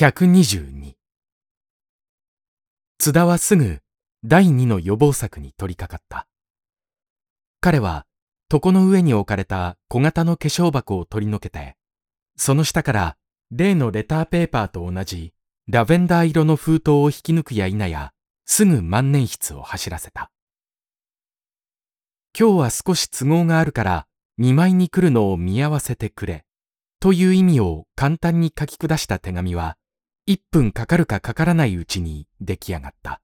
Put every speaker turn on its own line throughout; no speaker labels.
122津田はすぐ第二の予防策に取り掛かった。彼は床の上に置かれた小型の化粧箱を取り除けて、その下から例のレターペーパーと同じラベンダー色の封筒を引き抜くや否や、すぐ万年筆を走らせた。今日は少し都合があるから見舞いに来るのを見合わせてくれ、という意味を簡単に書き下した手紙は、一分かかるかかからないうちに出来上がった。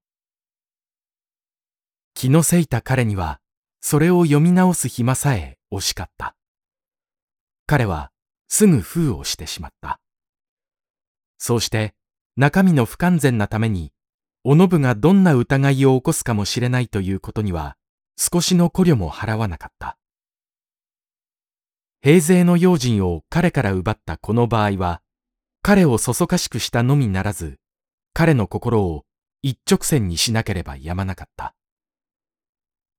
気のせいた彼には、それを読み直す暇さえ惜しかった。彼はすぐ封をしてしまった。そうして中身の不完全なために、おのぶがどんな疑いを起こすかもしれないということには、少しの考慮も払わなかった。平勢の用心を彼から奪ったこの場合は、彼をそそかしくしたのみならず、彼の心を一直線にしなければやまなかった。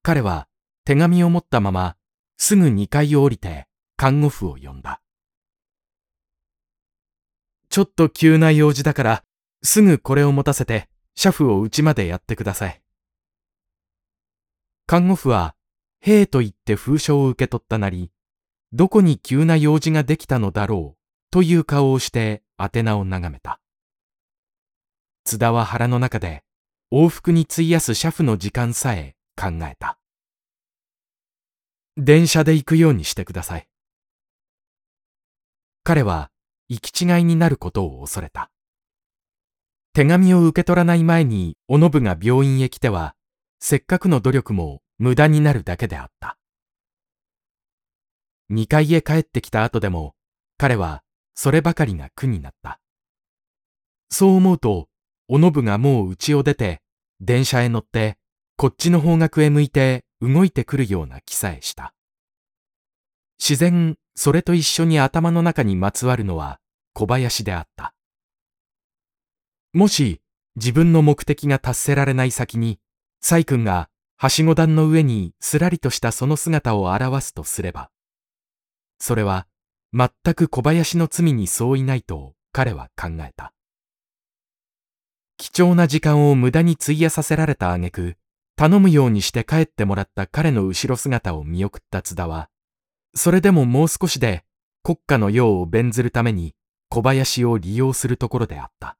彼は手紙を持ったまま、すぐ2階を降りて看護婦を呼んだ。ちょっと急な用事だから、すぐこれを持たせて、車夫を家までやってください。看護婦は、兵と言って封書を受け取ったなり、どこに急な用事ができたのだろう、という顔をして宛名を眺めた。津田は腹の中で、往復に費やす車夫の時間さえ考えた。電車で行くようにしてください。彼は行き違いになることを恐れた。手紙を受け取らない前におのぶが病院へ来ては、せっかくの努力も無駄になるだけであった。二階へ帰ってきた後でも、彼はそればかりが苦になった。そう思うと、おのぶがもう家を出て、電車へ乗って、こっちの方角へ向いて動いてくるような気さえした。自然、それと一緒に頭の中にまつわるのは小林であった。もし自分の目的が達せられない先に、サイ君がはしご段の上にすらりとしたその姿を表すとすれば、それは全く小林の罪に相違ないと彼は考えた。貴重な時間を無駄に費やさせられた挙句、頼むようにして帰ってもらった彼の後ろ姿を見送った津田は、それでももう少しで国家の用を弁ずるために小林を利用するところであった。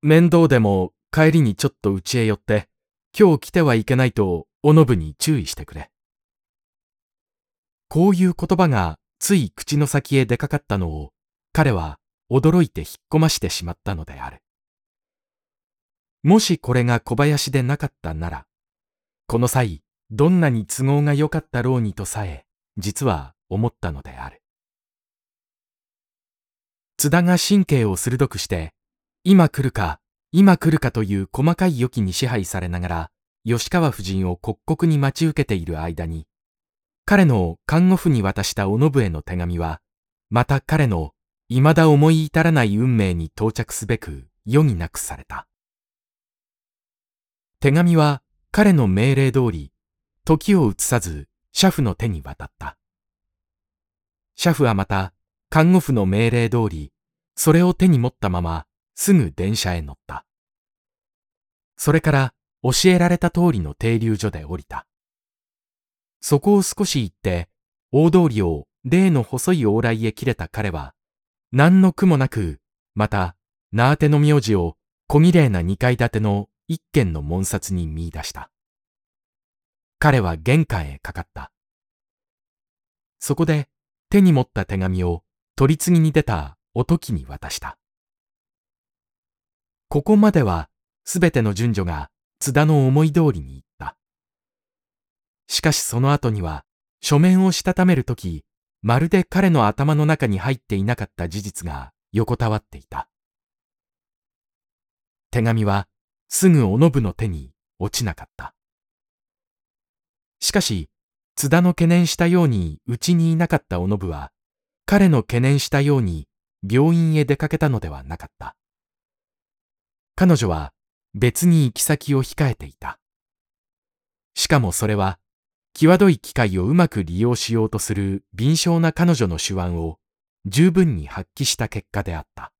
面倒でも帰りにちょっと家へ寄って、今日来てはいけないとおのぶに注意してくれ。こういう言葉がつい口の先へ出かかったのを彼は驚いて引っ込ましてしまったのである。もしこれが小林でなかったなら、この際、どんなに都合が良かったろうにとさえ、実は思ったのである。津田が神経を鋭くして、今来るか、今来るかという細かい予期に支配されながら、吉川夫人を刻々に待ち受けている間に、彼の看護婦に渡したおのぶへの手紙は、また彼の未だ思い至らない運命に到着すべく余儀なくされた。手紙は彼の命令通り、時を移さず、車夫の手に渡った。車夫はまた、看護婦の命令通り、それを手に持ったまま、すぐ電車へ乗った。それから、教えられた通りの停留所で降りた。そこを少し行って、大通りを例の細い往来へ切れた彼は、何の苦もなく、また、名当ての名字を小綺麗な二階建ての一軒の門札に見出した。彼は玄関へかかった。そこで手に持った手紙を取り次ぎに出たおときに渡した。ここまではすべての順序が津田の思い通りにいった。しかしその後には書面をしたためるとき、まるで彼の頭の中に入っていなかった事実が横たわっていた。手紙はすぐおのぶの手に落ちなかった。しかし、津田の懸念したようにうちにいなかったおのぶは、彼の懸念したように病院へ出かけたのではなかった。彼女は別に行き先を控えていた。しかもそれは、際どい機会をうまく利用しようとする敏捷な彼女の手腕を十分に発揮した結果であった。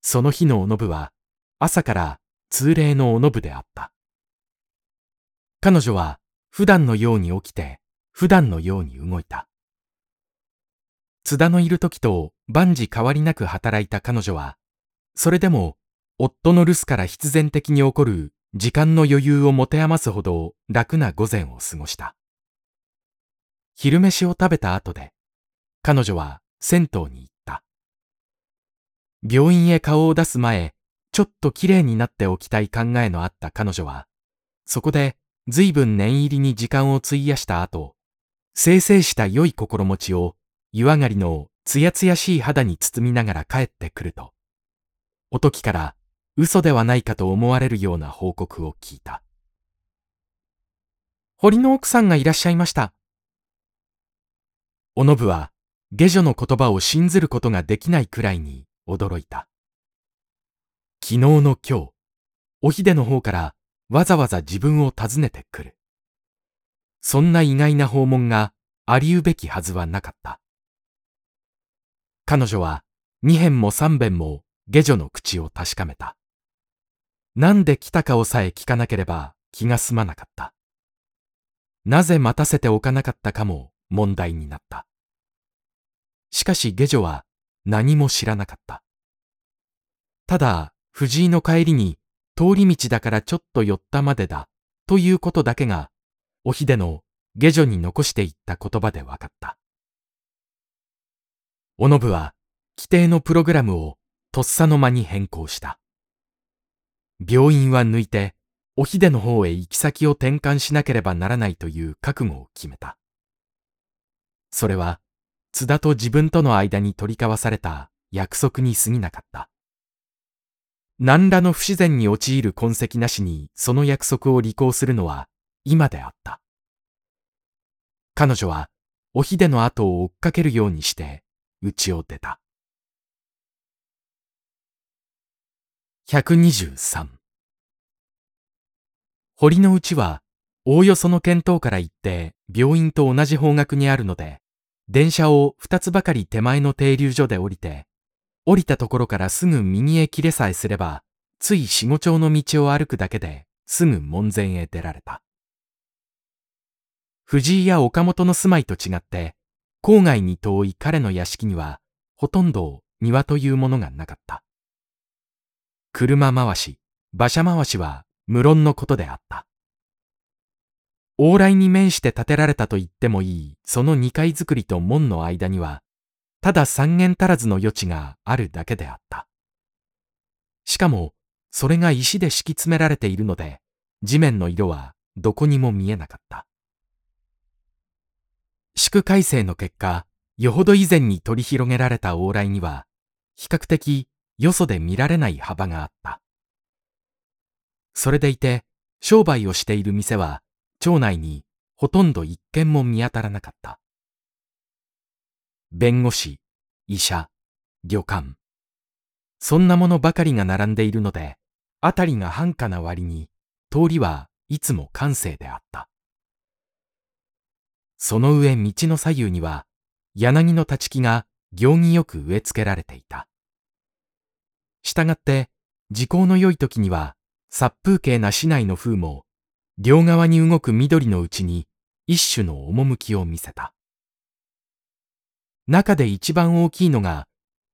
その日のおのぶは朝から通例のおのぶであった。彼女は普段のように起きて普段のように動いた。津田のいる時と万事変わりなく働いた彼女は、それでも夫の留守から必然的に起こる時間の余裕を持て余すほど楽な午前を過ごした。昼飯を食べた後で、彼女は銭湯に行った。病院へ顔を出す前、ちょっと綺麗になっておきたい考えのあった彼女は、そこで随分念入りに時間を費やした後、生成した良い心持ちを湯上がりのつやつやしい肌に包みながら帰ってくると、おときから嘘ではないかと思われるような報告を聞いた。堀の奥さんがいらっしゃいました。おのぶは下女の言葉を信ずることができないくらいに驚いた。昨日の今日、おひでの方からわざわざ自分を訪ねてくる。そんな意外な訪問がありうべきはずはなかった。彼女は二辺も三辺も下女の口を確かめた。なんで来たかをさえ聞かなければ気が済まなかった。なぜ待たせておかなかったかも問題になった。しかし下女は何も知らなかった。ただ、藤井の帰りに通り道だからちょっと寄ったまでだということだけが、おひでの下女に残していった言葉で分かった。おのぶは規定のプログラムをとっさの間に変更した。病院は抜いて、おひでの方へ行き先を転換しなければならないという覚悟を決めた。それは、津田と自分との間に取り交わされた約束に過ぎなかった。何らの不自然に陥る痕跡なしにその約束を履行するのは今であった。彼女はおひでの後を追っかけるようにして家を出た。123堀の内はおおよその見当から行って病院と同じ方角にあるので電車を二つばかり手前の停留所で降りて降りたところからすぐ右へ切れさえすれば、つい四五丁の道を歩くだけですぐ門前へ出られた。藤井や岡本の住まいと違って、郊外に遠い彼の屋敷には、ほとんど庭というものがなかった。車回し、馬車回しは無論のことであった。往来に面して建てられたと言ってもいい、その二階造りと門の間には、ただ三軒足らずの余地があるだけであった。しかも、それが石で敷き詰められているので、地面の色はどこにも見えなかった。宿改正の結果、よほど以前に取り広げられた往来には、比較的よそで見られない幅があった。それでいて、商売をしている店は、町内にほとんど一軒も見当たらなかった。弁護士、医者、旅館。そんなものばかりが並んでいるので、あたりが繁華な割に、通りはいつも閑静であった。その上道の左右には、柳の立ち木が行儀よく植え付けられていた。したがって、時効の良い時には、殺風景な市内の風も、両側に動く緑のうちに一種の趣を見せた。中で一番大きいのが、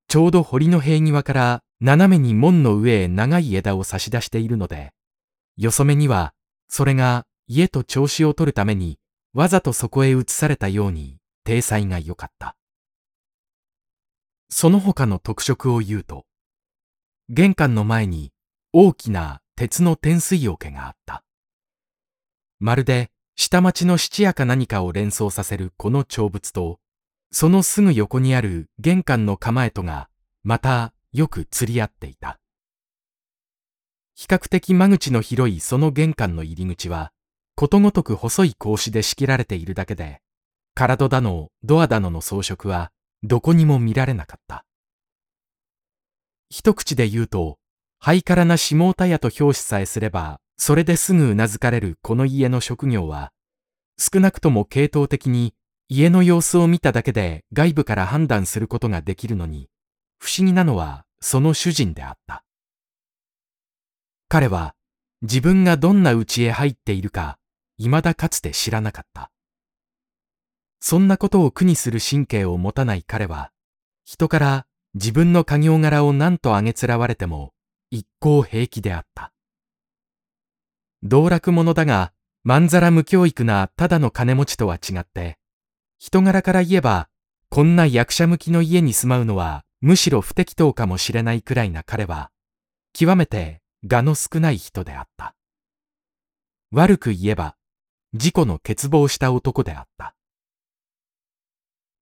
ちょうど堀の塀際から斜めに門の上へ長い枝を差し出しているので、よそ目には、それが家と調子を取るために、わざとそこへ移されたように、体裁が良かった。その他の特色を言うと、玄関の前に大きな鉄の天水桶があった。まるで下町の質屋か何かを連想させるこの長物と、そのすぐ横にある玄関の構えとが、またよく釣り合っていた。比較的間口の広いその玄関の入り口は、ことごとく細い格子で仕切られているだけで、体だの、ドアだのの装飾は、どこにも見られなかった。一口で言うと、ハイカラな下田屋と表紙さえすれば、それですぐ頷かれるこの家の職業は、少なくとも系統的に家の様子を見ただけで外部から判断することができるのに、不思議なのはその主人であった。彼は自分がどんな家へ入っているか未だかつて知らなかった。そんなことを苦にする神経を持たない彼は、人から自分の家業柄を何とあげつらわれても一向平気であった。道楽者だが、まんざら無教育なただの金持ちとは違って、人柄から言えば、こんな役者向きの家に住まうのはむしろ不適当かもしれないくらいな彼は、極めて我の少ない人であった。悪く言えば、自己の欠乏した男であった。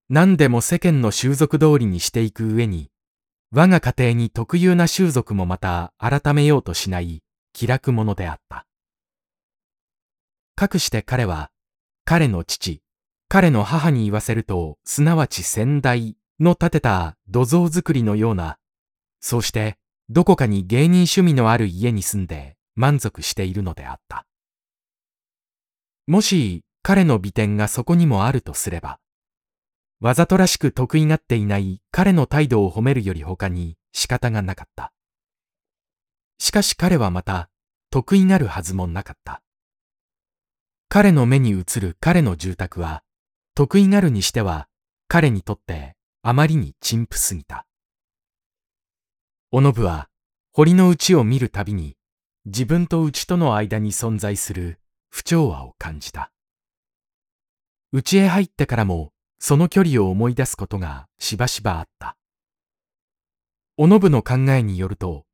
何でも世間の習俗通りにしていく上に、我が家庭に特有な習俗もまた改めようとしない気楽者であった。かくして彼は、彼の父、彼の母に言わせると、すなわち先代の建てた土蔵作りのような、そうしてどこかに芸人趣味のある家に住んで満足しているのであった。もし彼の美点がそこにもあるとすれば、わざとらしく得意がっていない彼の態度を褒めるより他に仕方がなかった。しかし彼はまた得意がるはずもなかった。彼の目に映る彼の住宅は得意がるにしては彼にとってあまりに陳腐すぎた。おのぶは堀の内を見るたびに自分と内との間に存在する不調和を感じた。家へ入ってからもその距離を思い出すことがしばしばあった。おのぶの考えによると、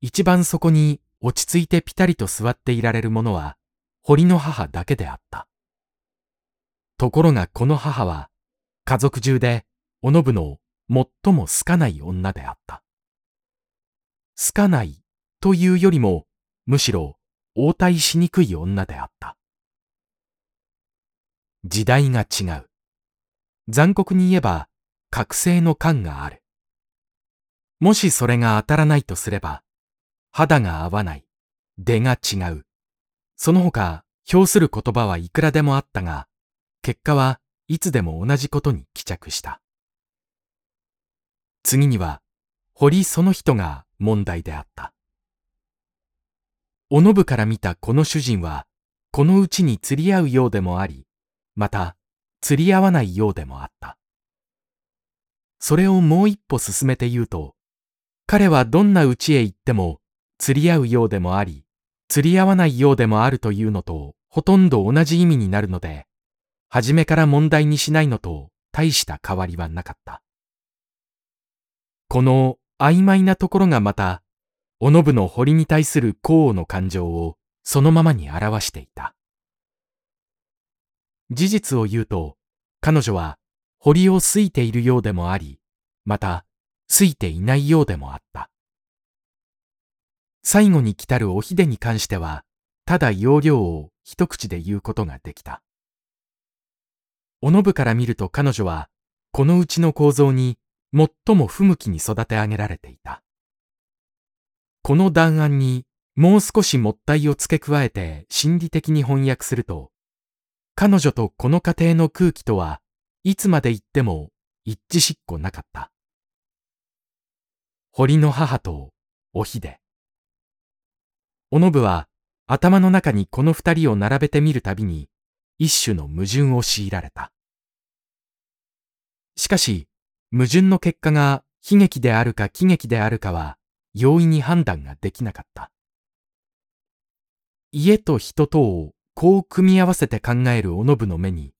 一番そこに落ち着いてピタリと座っていられるものは、堀の母だけであった。ところがこの母は、家族中で、おのぶの最も好かない女であった。好かないというよりも、むしろ応対しにくい女であった。時代が違う。残酷に言えば、覚醒の感がある。もしそれが当たらないとすれば、肌が合わない、出が違う。その他、表する言葉はいくらでもあったが、結果はいつでも同じことに帰着した。次には、堀その人が問題であった。おのぶから見たこの主人は、このうちに釣り合うようでもあり、また、釣り合わないようでもあった。それをもう一歩進めて言うと、彼はどんな家へ行っても釣り合うようでもあり、釣り合わないようでもあるというのとほとんど同じ意味になるので、初めから問題にしないのと大した変わりはなかった。この曖昧なところがまた、おのぶの堀に対する幸王の感情をそのままに表していた。事実を言うと、彼女は堀を好いているようでもあり、また、好いていないようでもあった。最後に来たるおひでに関しては、ただ要領を一口で言うことができた。おのぶから見ると彼女は、このうちの構造に最も不向きに育て上げられていた。この断案にもう少しもったいを付け加えて心理的に翻訳すると、彼女とこの家庭の空気とはいつまで言っても一致しっこなかった。堀の母とおひで。おのぶは頭の中にこの二人を並べてみるたびに一種の矛盾を強いられた。しかし、矛盾の結果が悲劇であるか喜劇であるかは容易に判断ができなかった。家と人とをこう組み合わせて考えるおのぶの目に、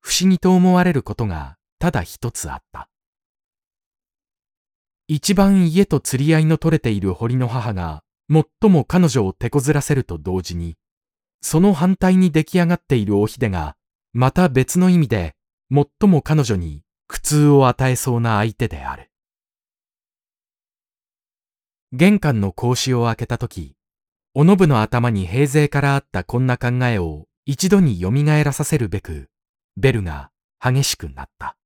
不思議と思われることがただ一つあった。一番家と釣り合いの取れている堀の母が、最も彼女を手こずらせると同時に、その反対に出来上がっているおひでが、また別の意味で、最も彼女に苦痛を与えそうな相手である。玄関の格子を開けたとき、おのぶの頭に平勢からあったこんな考えを一度に蘇らさせるべく、ベルが激しくなった。